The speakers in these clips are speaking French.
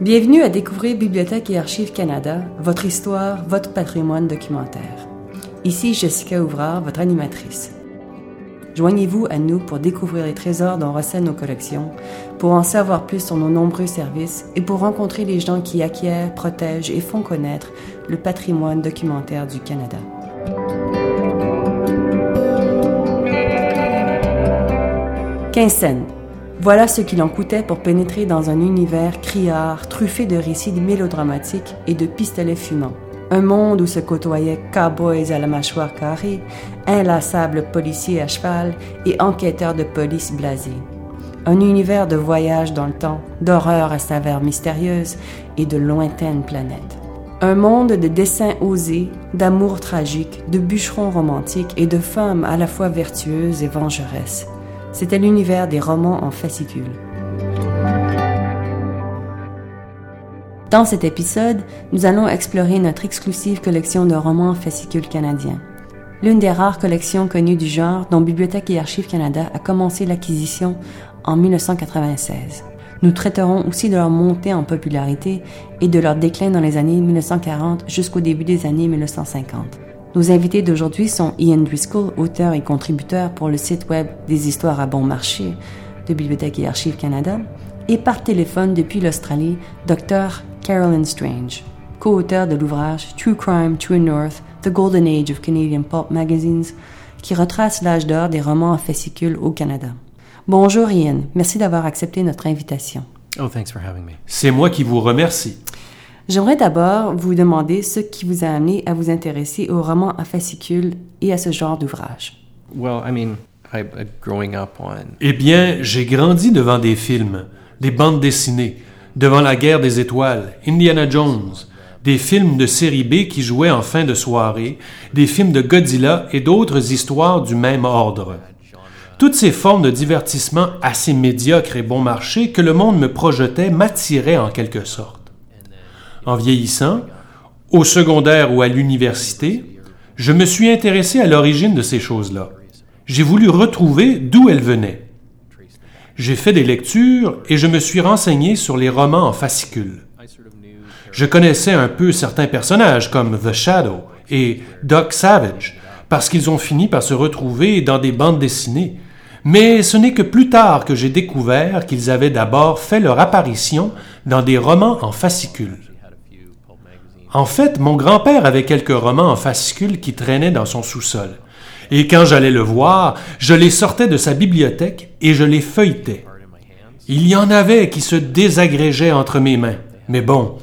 Bienvenue à découvrir Bibliothèque et Archives Canada, votre histoire, votre patrimoine documentaire. Ici Jessica Ouvrard, votre animatrice. Joignez-vous à nous pour découvrir les trésors dont recèlent nos collections, pour en savoir plus sur nos nombreux services et pour rencontrer les gens qui acquièrent, protègent et font connaître le patrimoine documentaire du Canada. Quinsène, voilà ce qu'il en coûtait pour pénétrer dans un univers criard, truffé de récits mélodramatiques et de pistolets fumants. Un monde où se côtoyaient cowboys à la mâchoire carrée, inlassables policiers à cheval et enquêteurs de police blasés. Un univers de voyage dans le temps, d'horreur à saveur mystérieuse et de lointaines planètes. Un monde de dessins osés, d'amour tragique, de bûcherons romantiques et de femmes à la fois vertueuses et vengeresses. C'était l'univers des romans en fascicules. Dans cet épisode, nous allons explorer notre exclusive collection de romans en fascicules canadiens. L'une des rares collections connues du genre dont Bibliothèque et Archives Canada a commencé l'acquisition en 1996. Nous traiterons aussi de leur montée en popularité et de leur déclin dans les années 1940 jusqu'au début des années 1950. Nos invités d'aujourd'hui sont Ian Driscoll, auteur et contributeur pour le site web des histoires à bon marché de Bibliothèque et Archives Canada, et par téléphone depuis l'Australie, Dr. Carolyn Strange, co-auteur de l'ouvrage True Crime, True North, The Golden Age of Canadian Pulp Magazines, qui retrace l'âge d'or des romans en fascicules au Canada. Bonjour Ian, merci d'avoir accepté notre invitation. Oh, thanks for having me. C'est moi qui vous remercie. J'aimerais d'abord vous demander ce qui vous a amené à vous intéresser aux romans à fascicules et à ce genre d'ouvrage. Well, I mean, I, growing up on. Eh bien, j'ai grandi devant des films, des bandes dessinées, devant la guerre des étoiles, Indiana Jones, des films de série B qui jouaient en fin de soirée, des films de Godzilla et d'autres histoires du même ordre. Toutes ces formes de divertissement assez médiocres et bon marché que le monde me projetait m'attiraient en quelque sorte. En vieillissant, au secondaire ou à l'université, je me suis intéressé à l'origine de ces choses-là. J'ai voulu retrouver d'où elles venaient. J'ai fait des lectures et je me suis renseigné sur les romans en fascicules. Je connaissais un peu certains personnages comme The Shadow et Doc Savage parce qu'ils ont fini par se retrouver dans des bandes dessinées. Mais ce n'est que plus tard que j'ai découvert qu'ils avaient d'abord fait leur apparition dans des romans en fascicules. En fait, mon grand-père avait quelques romans en fascicules qui traînaient dans son sous-sol. Et quand j'allais le voir, je les sortais de sa bibliothèque et je les feuilletais. Il y en avait qui se désagrégeaient entre mes mains. Mais bon,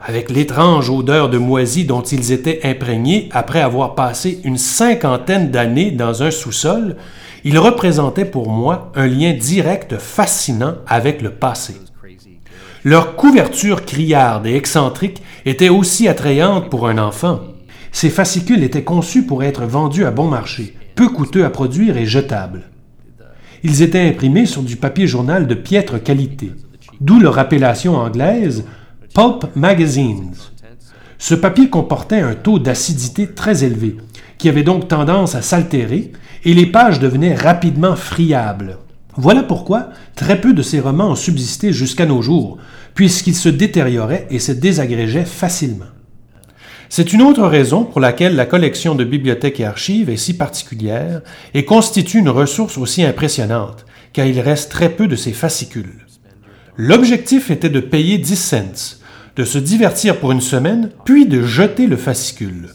avec l'étrange odeur de moisi dont ils étaient imprégnés après avoir passé une cinquantaine d'années dans un sous-sol, ils représentaient pour moi un lien direct fascinant avec le passé. Leur couverture criarde et excentrique était aussi attrayante pour un enfant. Ces fascicules étaient conçus pour être vendus à bon marché, peu coûteux à produire et jetables. Ils étaient imprimés sur du papier journal de piètre qualité, d'où leur appellation anglaise Pulp Magazines. Ce papier comportait un taux d'acidité très élevé, qui avait donc tendance à s'altérer, et les pages devenaient rapidement friables. Voilà pourquoi très peu de ces romans ont subsisté jusqu'à nos jours, puisqu'ils se détérioraient et se désagrégeaient facilement. C'est une autre raison pour laquelle la collection de bibliothèques et archives est si particulière et constitue une ressource aussi impressionnante, car il reste très peu de ces fascicules. L'objectif était de payer 10 cents, de se divertir pour une semaine, puis de jeter le fascicule.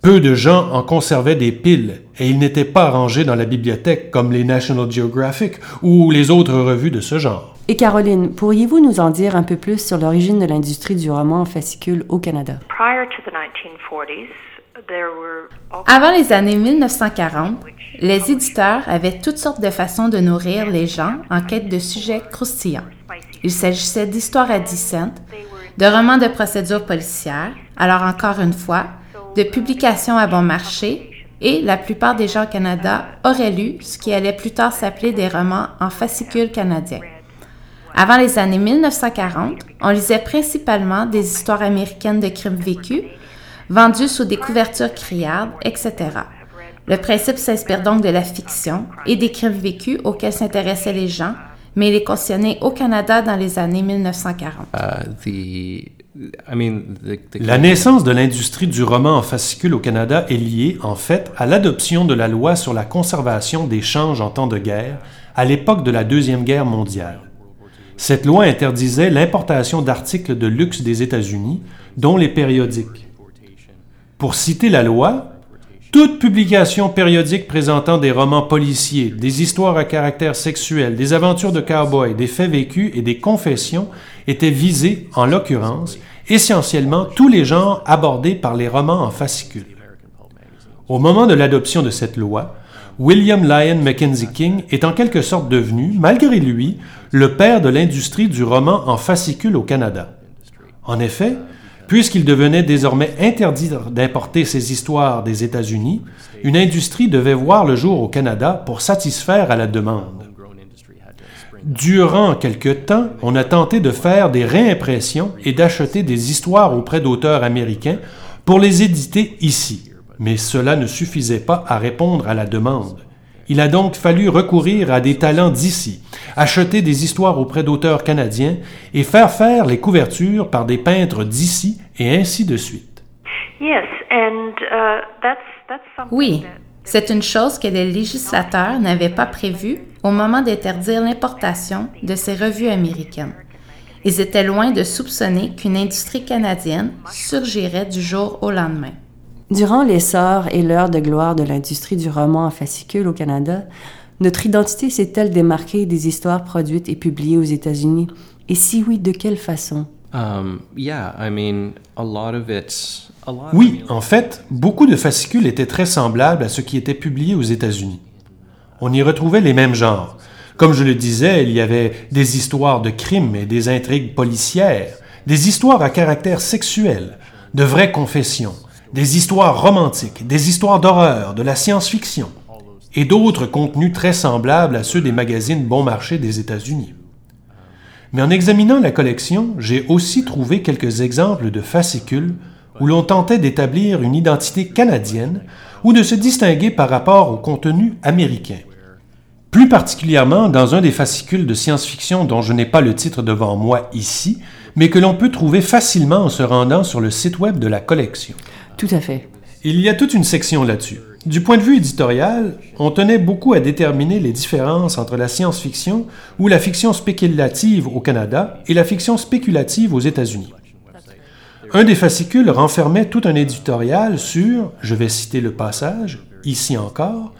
Peu de gens en conservaient des piles et ils n'étaient pas rangés dans la bibliothèque comme les National Geographic ou les autres revues de ce genre. Et Caroline, pourriez-vous nous en dire un peu plus sur l'origine de l'industrie du roman en fascicule au Canada? Avant les années 1940, les éditeurs avaient toutes sortes de façons de nourrir les gens en quête de sujets croustillants. Il s'agissait d'histoires à 10 cents, de romans de procédure policière, alors encore une fois, de publications à bon marché et la plupart des gens au Canada auraient lu ce qui allait plus tard s'appeler des romans en fascicules canadiens. Avant les années 1940, on lisait principalement des histoires américaines de crimes vécus, vendues sous des couvertures criardes, etc. Le principe s'inspire donc de la fiction et des crimes vécus auxquels s'intéressaient les gens, mais il est questionné au Canada dans les années 1940. Uh, the, I mean, the, the La naissance de l'industrie du roman en fascicule au Canada est liée, en fait, à l'adoption de la loi sur la conservation des changes en temps de guerre à l'époque de la Deuxième Guerre mondiale. Cette loi interdisait l'importation d'articles de luxe des États-Unis, dont les périodiques. Pour citer la loi, toute publication périodique présentant des romans policiers, des histoires à caractère sexuel, des aventures de cow-boys, des faits vécus et des confessions était visée, en l'occurrence, essentiellement tous les genres abordés par les romans en fascicules. Au moment de l'adoption de cette loi, William Lyon Mackenzie King est en quelque sorte devenu, malgré lui, le père de l'industrie du roman en fascicule au Canada. En effet, puisqu'il devenait désormais interdit d'importer ces histoires des États-Unis, une industrie devait voir le jour au Canada pour satisfaire à la demande. Durant quelque temps, on a tenté de faire des réimpressions et d'acheter des histoires auprès d'auteurs américains pour les éditer ici, mais cela ne suffisait pas à répondre à la demande. Il a donc fallu recourir à des talents d'ici, acheter des histoires auprès d'auteurs canadiens et faire faire les couvertures par des peintres d'ici et ainsi de suite. Uh, Oui, that- c'est une chose que les législateurs n'avaient pas prévue au moment d'interdire l'importation de ces revues américaines. Ils étaient loin de soupçonner qu'une industrie canadienne surgirait du jour au lendemain. Durant l'essor et l'heure de gloire de l'industrie du roman en fascicule au Canada, notre identité s'est-elle démarquée des histoires produites et publiées aux États-Unis? Et si oui, de quelle façon? Um, yeah, I mean, a lot of it. A lot Oui, en fait, beaucoup de fascicules étaient très semblables à ce qui était publié aux États-Unis. On y retrouvait les mêmes genres. Comme je le disais, il y avait des histoires de crimes et des intrigues policières, des histoires à caractère sexuel, de vraies confessions, des histoires romantiques, des histoires d'horreur, de la science-fiction, et d'autres contenus très semblables à ceux des magazines bon marché des États-Unis. Mais en examinant la collection, j'ai aussi trouvé quelques exemples de fascicules où l'on tentait d'établir une identité canadienne ou de se distinguer par rapport au contenu américain. Plus particulièrement dans un des fascicules de science-fiction dont je n'ai pas le titre devant moi ici, mais que l'on peut trouver facilement en se rendant sur le site web de la collection. Tout à fait. Il y a toute une section là-dessus. Du point de vue éditorial, on tenait beaucoup à déterminer les différences entre la science-fiction ou la fiction spéculative au Canada et la fiction spéculative aux États-Unis. Un des fascicules renfermait tout un éditorial sur, je vais citer le passage, ici encore,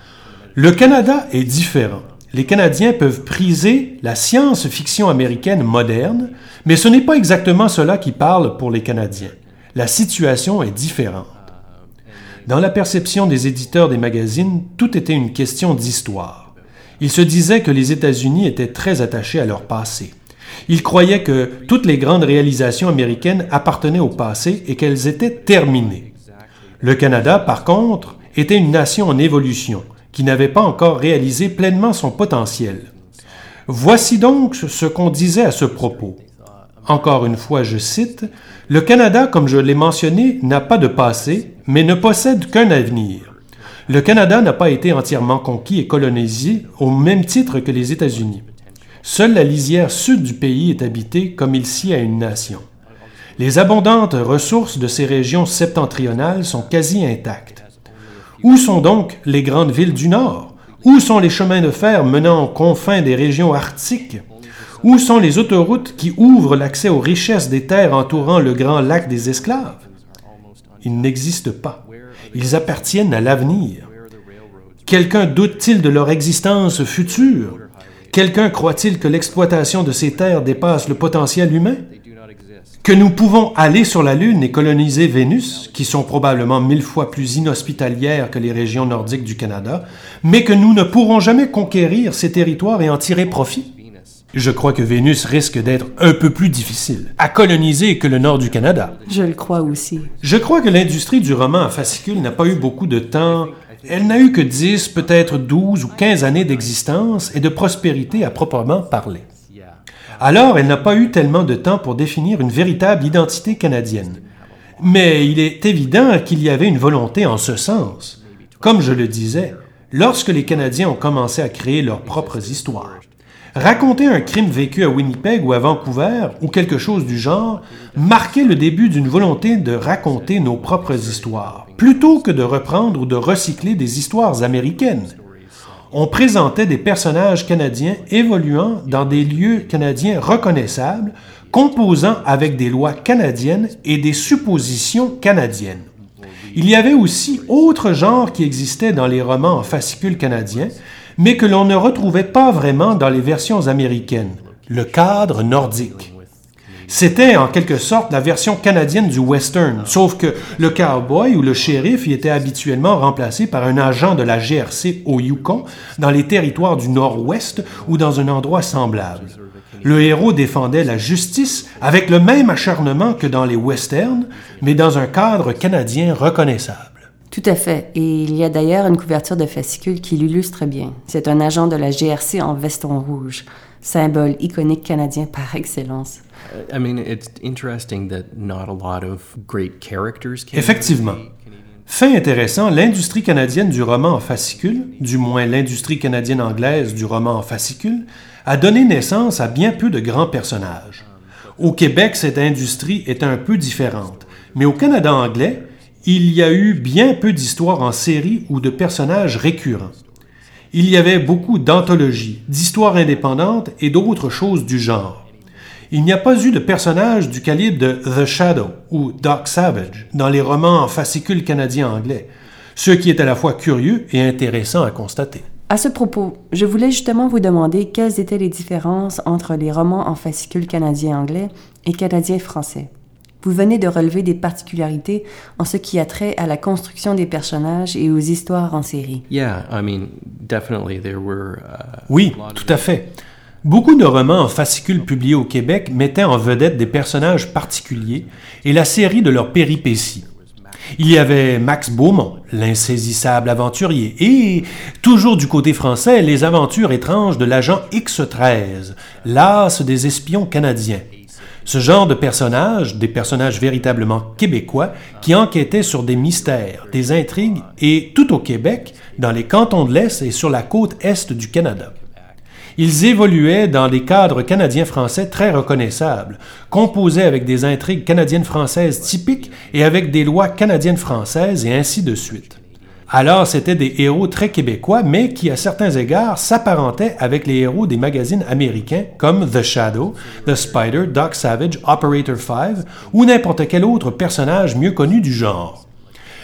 Le Canada est différent. Les Canadiens peuvent priser la science-fiction américaine moderne, mais ce n'est pas exactement cela qui parle pour les Canadiens. La situation est différente. Dans la perception des éditeurs des magazines, tout était une question d'histoire. Ils se disaient que les États-Unis étaient très attachés à leur passé. Ils croyaient que toutes les grandes réalisations américaines appartenaient au passé et qu'elles étaient terminées. Le Canada, par contre, était une nation en évolution, qui n'avait pas encore réalisé pleinement son potentiel. Voici donc ce qu'on disait à ce propos. Encore une fois, je cite, Le Canada, comme je l'ai mentionné, n'a pas de passé, mais ne possède qu'un avenir. Le Canada n'a pas été entièrement conquis et colonisé au même titre que les États-Unis. Seule la lisière sud du pays est habitée comme il s'y a une nation. Les abondantes ressources de ces régions septentrionales sont quasi intactes. Où sont donc les grandes villes du Nord? Où sont les chemins de fer menant aux confins des régions arctiques? Où sont les autoroutes qui ouvrent l'accès aux richesses des terres entourant le grand lac des esclaves? Ils n'existent pas. Ils appartiennent à l'avenir. Quelqu'un doute-t-il de leur existence future? Quelqu'un croit-il que l'exploitation de ces terres dépasse le potentiel humain? Que nous pouvons aller sur la Lune et coloniser Vénus, qui sont probablement mille fois plus inhospitalières que les régions nordiques du Canada, mais que nous ne pourrons jamais conquérir ces territoires et en tirer profit? Je crois que Vénus risque d'être un peu plus difficile à coloniser que le nord du Canada. Je le crois aussi. Je crois que l'industrie du roman à fascicule n'a pas eu beaucoup de temps. Elle n'a eu que 10, peut-être 12 ou 15 années d'existence et de prospérité à proprement parler. Alors, elle n'a pas eu tellement de temps pour définir une véritable identité canadienne. Mais il est évident qu'il y avait une volonté en ce sens. Comme je le disais, lorsque les Canadiens ont commencé à créer leurs propres histoires, Raconter un crime vécu à Winnipeg ou à Vancouver, ou quelque chose du genre, marquait le début d'une volonté de raconter nos propres histoires, plutôt que de reprendre ou de recycler des histoires américaines. On présentait des personnages canadiens évoluant dans des lieux canadiens reconnaissables, composant avec des lois canadiennes et des suppositions canadiennes. Il y avait aussi autre genre qui existait dans les romans en fascicules canadiens, mais que l'on ne retrouvait pas vraiment dans les versions américaines, le cadre nordique. C'était en quelque sorte la version canadienne du western, sauf que le cowboy ou le shérif y était habituellement remplacé par un agent de la GRC au Yukon, dans les territoires du Nord-Ouest ou dans un endroit semblable. Le héros défendait la justice avec le même acharnement que dans les westerns, mais dans un cadre canadien reconnaissable. Tout à fait. Et il y a d'ailleurs une couverture de fascicule qui l'illustre bien. C'est un agent de la GRC en veston rouge, symbole iconique canadien par excellence. I mean, it's interesting that not a lot of great characters came Effectivement. Fait intéressant, l'industrie canadienne du roman en fascicule, du moins l'industrie canadienne anglaise du roman en fascicule, a donné naissance à bien peu de grands personnages. Au Québec, cette industrie est un peu différente, mais au Canada anglais, il y a eu bien peu d'histoires en série ou de personnages récurrents. Il y avait beaucoup d'anthologies, d'histoires indépendantes et d'autres choses du genre. Il n'y a pas eu de personnages du calibre de The Shadow ou Doc Savage dans les romans en fascicules canadiens anglais, ce qui est à la fois curieux et intéressant à constater. À ce propos, je voulais justement vous demander quelles étaient les différences entre les romans en fascicules canadiens anglais et canadiens français. Vous venez de relever des particularités en ce qui a trait à la construction des personnages et aux histoires en série. Uh, Oui, tout à fait. Beaucoup de romans en fascicules publiés au Québec mettaient en vedette des personnages particuliers et la série de leurs péripéties. Il y avait Max Beaumont, l'insaisissable aventurier, et, toujours du côté français, les aventures étranges de l'agent X-13, l'as des espions canadiens. Ce genre de personnages, des personnages véritablement québécois, qui enquêtaient sur des mystères, des intrigues, et tout au Québec, dans les cantons de l'Est et sur la côte Est du Canada. Ils évoluaient dans des cadres canadiens-français très reconnaissables, composés avec des intrigues canadiennes-françaises typiques et avec des lois canadiennes-françaises et ainsi de suite. Alors, c'étaient des héros très québécois, mais qui, à certains égards, s'apparentaient avec les héros des magazines américains comme The Shadow, The Spider, Doc Savage, Operator 5 ou n'importe quel autre personnage mieux connu du genre.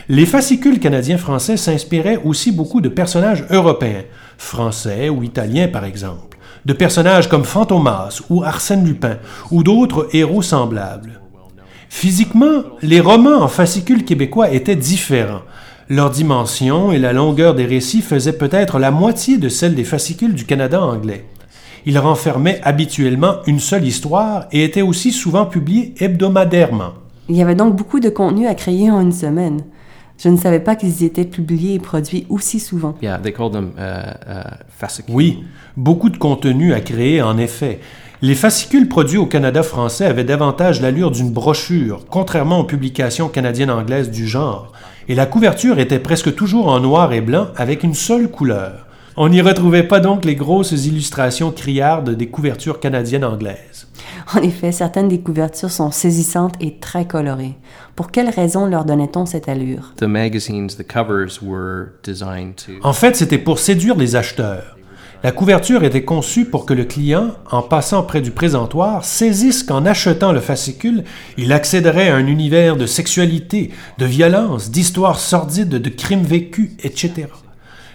Les fascicules canadiens-français s'inspiraient aussi beaucoup de personnages européens, français ou italiens par exemple, de personnages comme Fantomas ou Arsène Lupin ou d'autres héros semblables. Physiquement, les romans en fascicules québécois étaient différents. Leur dimension et la longueur des récits faisaient peut-être la moitié de celle des fascicules du Canada anglais. Ils renfermaient habituellement une seule histoire et étaient aussi souvent publiés hebdomadairement. Il y avait donc beaucoup de contenu à créer en une semaine. Je ne savais pas qu'ils étaient publiés et produits aussi souvent. yeah, they called them uh, uh, fascicules. Oui, beaucoup de contenu à créer en effet. Les fascicules produits au Canada français avaient davantage l'allure d'une brochure, contrairement aux publications canadiennes-anglaises du genre, et la couverture était presque toujours en noir et blanc avec une seule couleur. On n'y retrouvait pas donc les grosses illustrations criardes des couvertures canadiennes-anglaises. En effet, certaines des couvertures sont saisissantes et très colorées. Pour quelle raison leur donnait-on cette allure? The magazines, the covers were designed to. En fait, c'était pour séduire les acheteurs. La couverture était conçue pour que le client, en passant près du présentoir, saisisse qu'en achetant le fascicule, il accéderait à un univers de sexualité, de violence, d'histoires sordides, de crimes vécus, etc.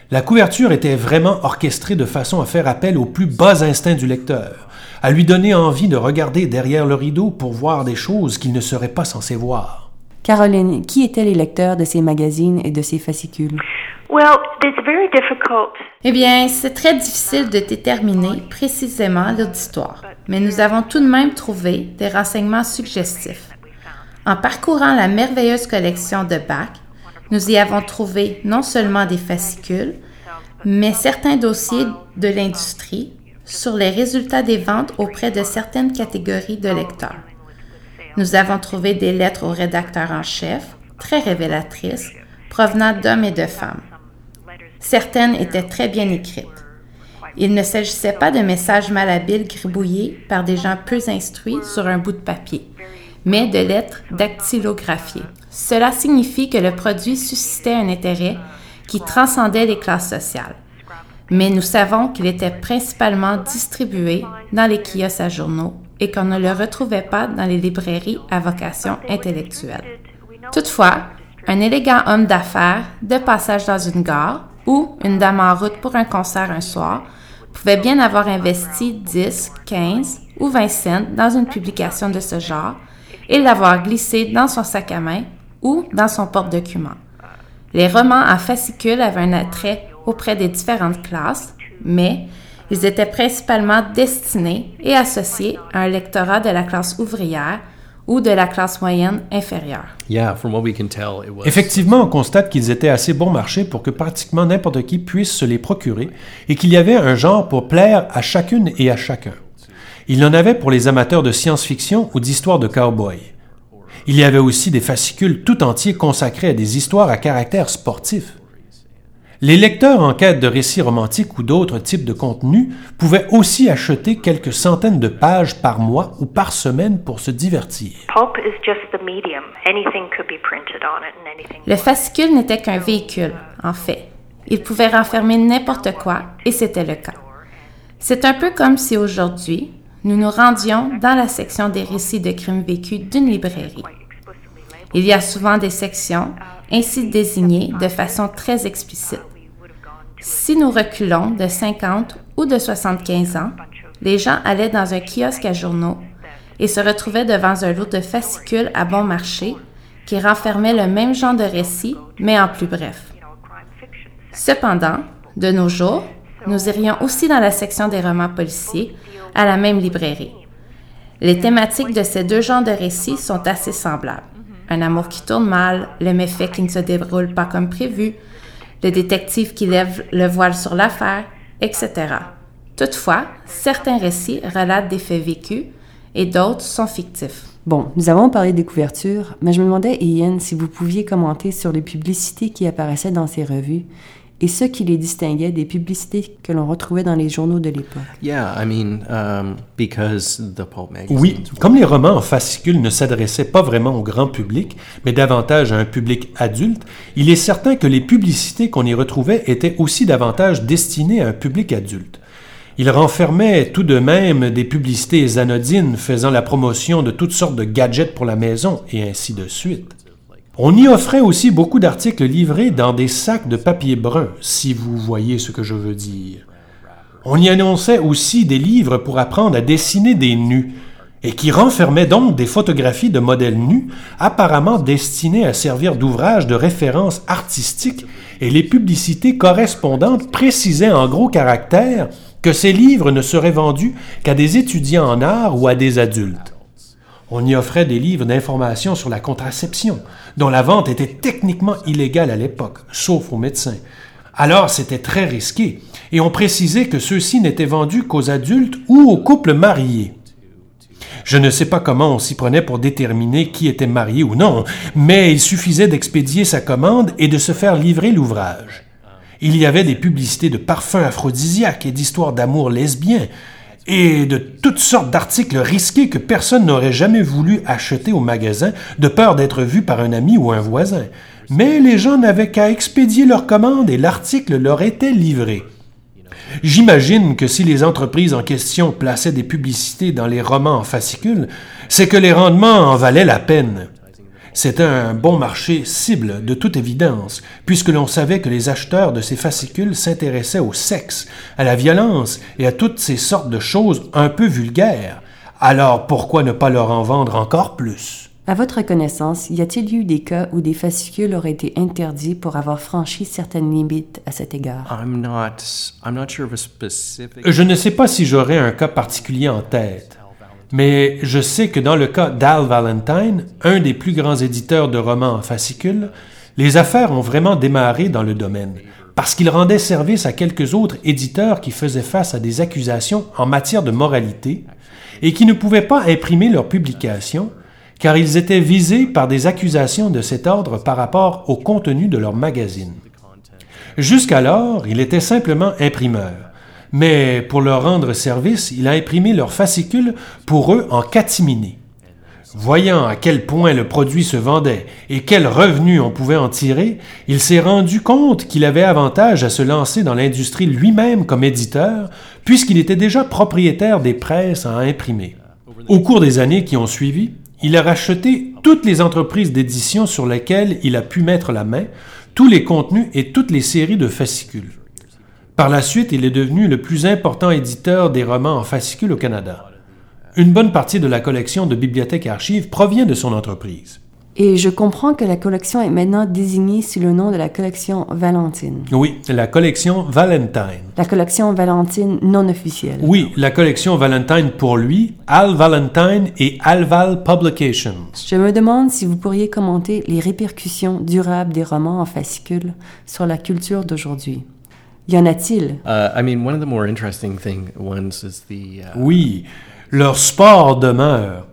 La couverture était vraiment orchestrée de façon à faire appel aux plus bas instincts du lecteur, à lui donner envie de regarder derrière le rideau pour voir des choses qu'il ne serait pas censé voir. Caroline, qui étaient les lecteurs de ces magazines et de ces fascicules? Well, it's very difficult. Eh bien, c'est très difficile de déterminer précisément l'auditoire, mais nous avons tout de même trouvé des renseignements suggestifs. En parcourant la merveilleuse collection de Bach, nous y avons trouvé non seulement des fascicules, mais certains dossiers de l'industrie sur les résultats des ventes auprès de certaines catégories de lecteurs. Nous avons trouvé des lettres au rédacteur en chef, très révélatrices, provenant d'hommes et de femmes. Certaines étaient très bien écrites. Il ne s'agissait pas de messages malhabiles gribouillés par des gens peu instruits sur un bout de papier, mais de lettres dactylographiées. Cela signifie que le produit suscitait un intérêt qui transcendait les classes sociales. Mais nous savons qu'il était principalement distribué dans les kiosques à journaux et qu'on ne le retrouvait pas dans les librairies à vocation intellectuelle. Toutefois, un élégant homme d'affaires de passage dans une gare ou une dame en route pour un concert un soir pouvait bien avoir investi 10, 15 ou 20 cents dans une publication de ce genre et l'avoir glissé dans son sac à main ou dans son porte-document. Les romans en fascicules avaient un attrait auprès des différentes classes, mais ils étaient principalement destinés et associés à un lectorat de la classe ouvrière ou de la classe moyenne inférieure. Effectivement, on constate qu'ils étaient assez bon marché pour que pratiquement n'importe qui puisse se les procurer et qu'il y avait un genre pour plaire à chacune et à chacun. Il y en avait pour les amateurs de science-fiction ou d'histoires de cow-boys. Il y avait aussi des fascicules tout entiers consacrés à des histoires à caractère sportif. Les lecteurs en quête de récits romantiques ou d'autres types de contenus pouvaient aussi acheter quelques centaines de pages par mois ou par semaine pour se divertir. Le fascicule n'était qu'un véhicule, en fait. Il pouvait renfermer n'importe quoi, et c'était le cas. C'est un peu comme si aujourd'hui, nous nous rendions dans la section des récits de crimes vécus d'une librairie. Il y a souvent des sections ainsi désignées de façon très explicite. Si nous reculons de 50 ou de 75 ans, les gens allaient dans un kiosque à journaux et se retrouvaient devant un lot de fascicules à bon marché qui renfermait le même genre de récit, mais en plus bref. Cependant, de nos jours, nous irions aussi dans la section des romans policiers à la même librairie. Les thématiques de ces deux genres de récits sont assez semblables un amour qui tourne mal, le méfait qui ne se déroule pas comme prévu, le détective qui lève le voile sur l'affaire, etc. Toutefois, certains récits relatent des faits vécus et d'autres sont fictifs. Bon, nous avons parlé des couvertures, mais je me demandais, Ian, si vous pouviez commenter sur les publicités qui apparaissaient dans ces revues et ce qui les distinguait des publicités que l'on retrouvait dans les journaux de l'époque. Um, oui, comme les romans en fascicules ne s'adressaient pas vraiment au grand public, mais davantage à un public adulte, il est certain que les publicités qu'on y retrouvait étaient aussi davantage destinées à un public adulte. Ils renfermaient tout de même des publicités anodines faisant la promotion de toutes sortes de gadgets pour la maison et ainsi de suite. On y offrait aussi beaucoup d'articles livrés dans des sacs de papier brun, si vous voyez ce que je veux dire. On y annonçait aussi des livres pour apprendre à dessiner des nus, et qui renfermaient donc des photographies de modèles nus, apparemment destinés à servir d'ouvrage de référence artistique, et les publicités correspondantes précisaient en gros caractères que ces livres ne seraient vendus qu'à des étudiants en art ou à des adultes. On y offrait des livres d'information sur la contraception, dont la vente était techniquement illégale à l'époque, sauf aux médecins. Alors c'était très risqué, et on précisait que ceux-ci n'étaient vendus qu'aux adultes ou aux couples mariés. Je ne sais pas comment on s'y prenait pour déterminer qui était marié ou non, mais il suffisait d'expédier sa commande et de se faire livrer l'ouvrage. Il y avait des publicités de parfums aphrodisiaques et d'histoires d'amour lesbiens, et de toutes sortes d'articles risqués que personne n'aurait jamais voulu acheter au magasin de peur d'être vu par un ami ou un voisin. Mais les gens n'avaient qu'à expédier leur commande et l'article leur était livré. J'imagine que si les entreprises en question plaçaient des publicités dans les romans en fascicules, c'est que les rendements en valaient la peine. C'était un bon marché cible, de toute évidence, puisque l'on savait que les acheteurs de ces fascicules s'intéressaient au sexe, à la violence et à toutes ces sortes de choses un peu vulgaires. Alors pourquoi ne pas leur en vendre encore plus? À votre connaissance, y a-t-il eu des cas où des fascicules auraient été interdits pour avoir franchi certaines limites à cet égard? Je ne sais pas si j'aurais un cas particulier en tête. Mais je sais que dans le cas d'Al Valentine, un des plus grands éditeurs de romans en fascicules, les affaires ont vraiment démarré dans le domaine, parce qu'il rendait service à quelques autres éditeurs qui faisaient face à des accusations en matière de moralité et qui ne pouvaient pas imprimer leurs publications, car ils étaient visés par des accusations de cet ordre par rapport au contenu de leur magazine. Jusqu'alors, il était simplement imprimeur, mais pour leur rendre service, il a imprimé leurs fascicules pour eux en catimini. Voyant à quel point le produit se vendait et quels revenus on pouvait en tirer, il s'est rendu compte qu'il avait avantage à se lancer dans l'industrie lui-même comme éditeur, puisqu'il était déjà propriétaire des presses à imprimer. Au cours des années qui ont suivi, il a racheté toutes les entreprises d'édition sur lesquelles il a pu mettre la main, tous les contenus et toutes les séries de fascicules. Par la suite, il est devenu le plus important éditeur des romans en fascicules au Canada. Une bonne partie de la collection de bibliothèques et archives provient de son entreprise. Et je comprends que la collection est maintenant désignée sous le nom de la collection Valentine. Oui, la collection Valentine. La collection Valentine non officielle. Oui, la collection Valentine pour lui, Al Valentine et Alval Publications. Je me demande si vous pourriez commenter les répercussions durables des romans en fascicules sur la culture d'aujourd'hui. Y en a-t-il? Uh, I mean, one of the more interesting thing ones is the. Uh, Oui, leur sport demeure.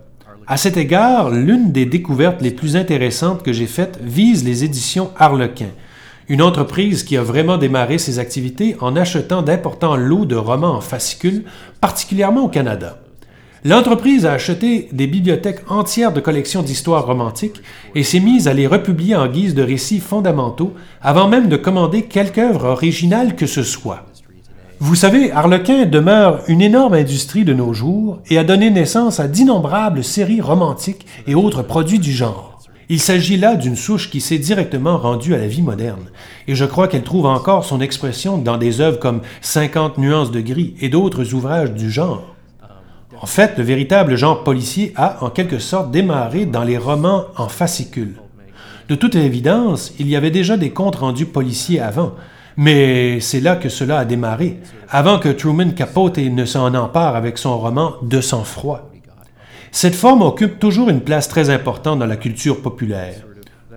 À cet égard, l'une des découvertes les plus intéressantes que j'ai faites vise les éditions Harlequin, une entreprise qui a vraiment démarré ses activités en achetant d'importants lots de romans en fascicules, particulièrement au Canada. L'entreprise a acheté des bibliothèques entières de collections d'histoires romantiques et s'est mise à les republier en guise de récits fondamentaux avant même de commander quelque œuvre originale que ce soit. Vous savez, Harlequin demeure une énorme industrie de nos jours et a donné naissance à d'innombrables séries romantiques et autres produits du genre. Il s'agit là d'une souche qui s'est directement rendue à la vie moderne, et je crois qu'elle trouve encore son expression dans des œuvres comme 50 nuances de gris et d'autres ouvrages du genre. En fait, le véritable genre policier a en quelque sorte démarré dans les romans en fascicules. De toute évidence, il y avait déjà des comptes rendus policiers avant, mais c'est là que cela a démarré, avant que Truman Capote ne s'en empare avec son roman De sang-froid. Cette forme occupe toujours une place très importante dans la culture populaire.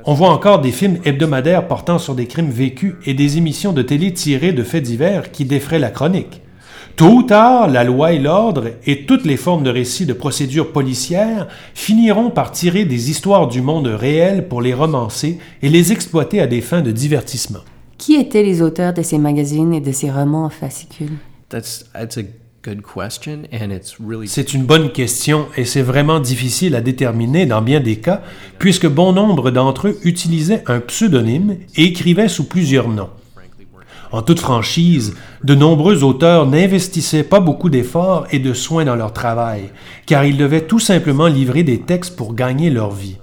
On voit encore des films hebdomadaires portant sur des crimes vécus et des émissions de télé tirées de faits divers qui défraient la chronique. Tôt ou tard, la loi et l'ordre et toutes les formes de récits de procédures policières finiront par tirer des histoires du monde réel pour les romancer et les exploiter à des fins de divertissement. Qui étaient les auteurs de ces magazines et de ces romans en fascicules? that's that's a good question, and it's really. C'est une bonne question et c'est vraiment difficile à déterminer dans bien des cas, puisque bon nombre d'entre eux utilisaient un pseudonyme et écrivaient sous plusieurs noms. En toute franchise, de nombreux auteurs n'investissaient pas beaucoup d'efforts et de soins dans leur travail, car ils devaient tout simplement livrer des textes pour gagner leur vie.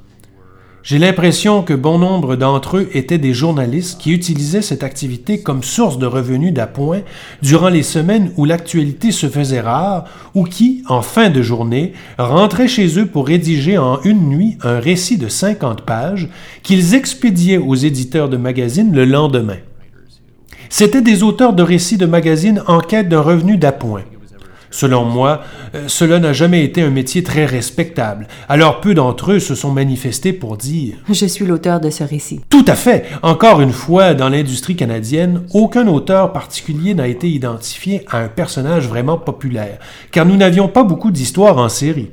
J'ai l'impression que bon nombre d'entre eux étaient des journalistes qui utilisaient cette activité comme source de revenus d'appoint durant les semaines où l'actualité se faisait rare ou qui, en fin de journée, rentraient chez eux pour rédiger en une nuit un récit de 50 pages qu'ils expédiaient aux éditeurs de magazines le lendemain. C'étaient des auteurs de récits de magazines en quête d'un revenu d'appoint. Selon moi, euh, cela n'a jamais été un métier très respectable, alors peu d'entre eux se sont manifestés pour dire Je suis l'auteur de ce récit. Tout à fait. Encore une fois, dans l'industrie canadienne, aucun auteur particulier n'a été identifié à un personnage vraiment populaire, car nous n'avions pas beaucoup d'histoires en série.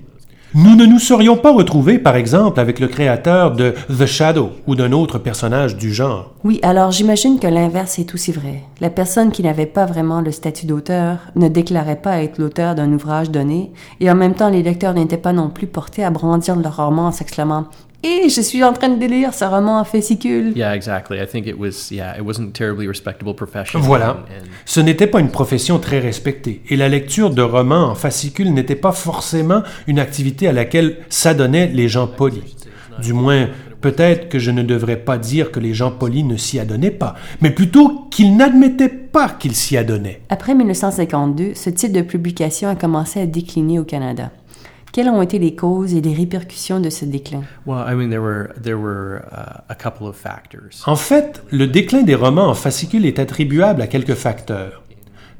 Nous ne nous serions pas retrouvés, par exemple, avec le créateur de The Shadow ou d'un autre personnage du genre. Oui, alors j'imagine que l'inverse est aussi vrai. La personne qui n'avait pas vraiment le statut d'auteur ne déclarait pas être l'auteur d'un ouvrage donné, et en même temps les lecteurs n'étaient pas non plus portés à brandir leur roman en s'exclamant Et je suis en train de lire ce roman en fascicule. Yeah, exactly. I think it was. Yeah, it wasn't a terribly respectable profession. Voilà. Ce n'était pas une profession très respectée, et la lecture de romans en fascicules n'était pas forcément une activité à laquelle s'adonnaient les gens polis. Du moins, peut-être que je ne devrais pas dire que les gens polis ne s'y adonnaient pas, mais plutôt qu'ils n'admettaient pas qu'ils s'y adonnaient. Après 1952, ce type de publication a commencé à décliner au Canada. Quelles ont été les causes et les répercussions de ce déclin? Well, I mean, there were there were uh, a couple of factors. En fait, le déclin des romans en fascicules est attribuable à quelques facteurs.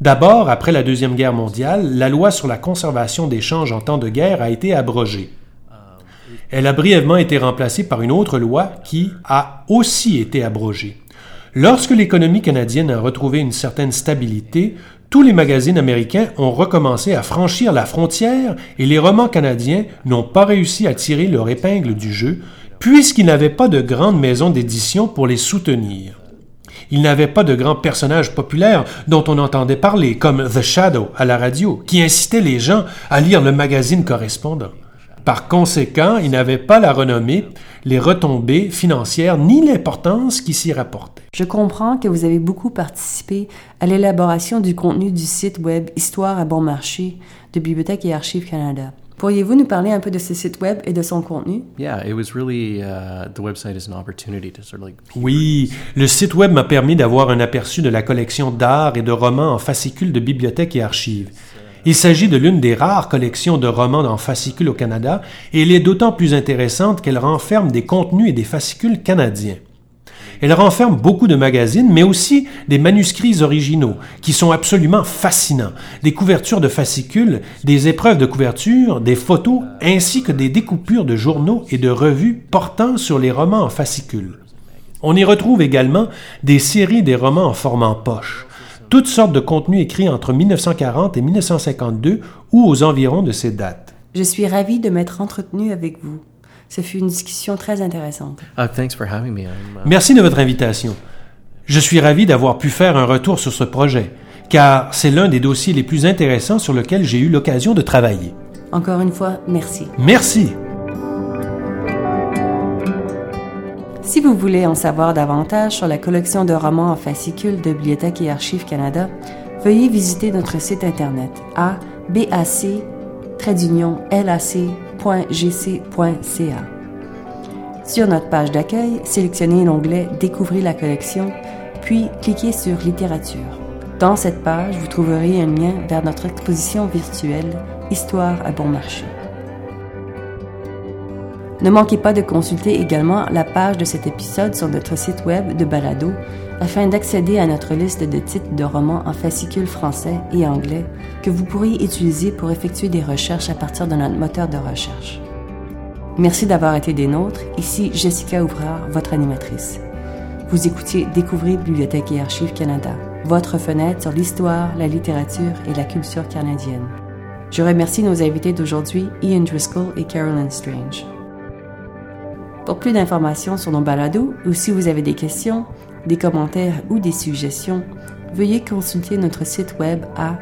D'abord, après la Deuxième Guerre mondiale, la loi sur la conservation des changes en temps de guerre a été abrogée. Elle a brièvement été remplacée par une autre loi qui a aussi été abrogée. Lorsque l'économie canadienne a retrouvé une certaine stabilité, tous les magazines américains ont recommencé à franchir la frontière et les romans canadiens n'ont pas réussi à tirer leur épingle du jeu puisqu'ils n'avaient pas de grandes maisons d'édition pour les soutenir. Il n'avait pas de grands personnages populaires dont on entendait parler, comme The Shadow à la radio, qui incitait les gens à lire le magazine correspondant. Par conséquent, il n'avait pas la renommée, les retombées financières ni l'importance qui s'y rapportait. Je comprends que vous avez beaucoup participé à l'élaboration du contenu du site web Histoire à bon marché de Bibliothèque et Archives Canada. Pourriez-vous nous parler un peu de ce site web et de son contenu? Yeah, it was really uh, the website is an opportunity to sort of like Oui, le site web m'a permis d'avoir un aperçu de la collection d'art et de romans en fascicules de bibliothèque et archives. Il s'agit de l'une des rares collections de romans en fascicules au Canada et elle est d'autant plus intéressante qu'elle renferme des contenus et des fascicules canadiens. Elle renferme beaucoup de magazines, mais aussi des manuscrits originaux, qui sont absolument fascinants, des couvertures de fascicules, des épreuves de couverture, des photos, ainsi que des découpures de journaux et de revues portant sur les romans en fascicules. On y retrouve également des séries des romans en format poche, toutes sortes de contenus écrits entre 1940 et 1952 ou aux environs de ces dates. Je suis ravie de m'être entretenue avec vous. Ce fut une discussion très intéressante. Uh, thanks for having me. I'm, uh, Merci de votre invitation. Je suis ravi d'avoir pu faire un retour sur ce projet, car c'est l'un des dossiers les plus intéressants sur lequel j'ai eu l'occasion de travailler. Encore une fois, merci. Merci. Si vous voulez en savoir davantage sur la collection de romans en fascicules de Bibliothèque et Archives Canada, veuillez visiter notre site internet à bac-lac.gc.ca. Sur notre page d'accueil, sélectionnez l'onglet Découvrez la collection, puis cliquez sur Littérature. Dans cette page, vous trouverez un lien vers notre exposition virtuelle Histoire à bon marché. Ne manquez pas de consulter également la page de cet épisode sur notre site web de Balado afin d'accéder à notre liste de titres de romans en fascicules français et anglais que vous pourriez utiliser pour effectuer des recherches à partir de notre moteur de recherche. Merci d'avoir été des nôtres. Ici Jessica Ouvrard, votre animatrice. Vous écoutiez Découvrir Bibliothèque et Archives Canada, votre fenêtre sur l'histoire, la littérature et la culture canadienne. Je remercie nos invités d'aujourd'hui, Ian Driscoll et Carolyn Strange. Pour plus d'informations sur nos balados ou si vous avez des questions, des commentaires ou des suggestions, veuillez consulter notre site web à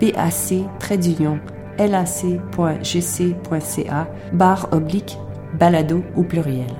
bac-lac.gc.ca barre oblique balado au pluriel.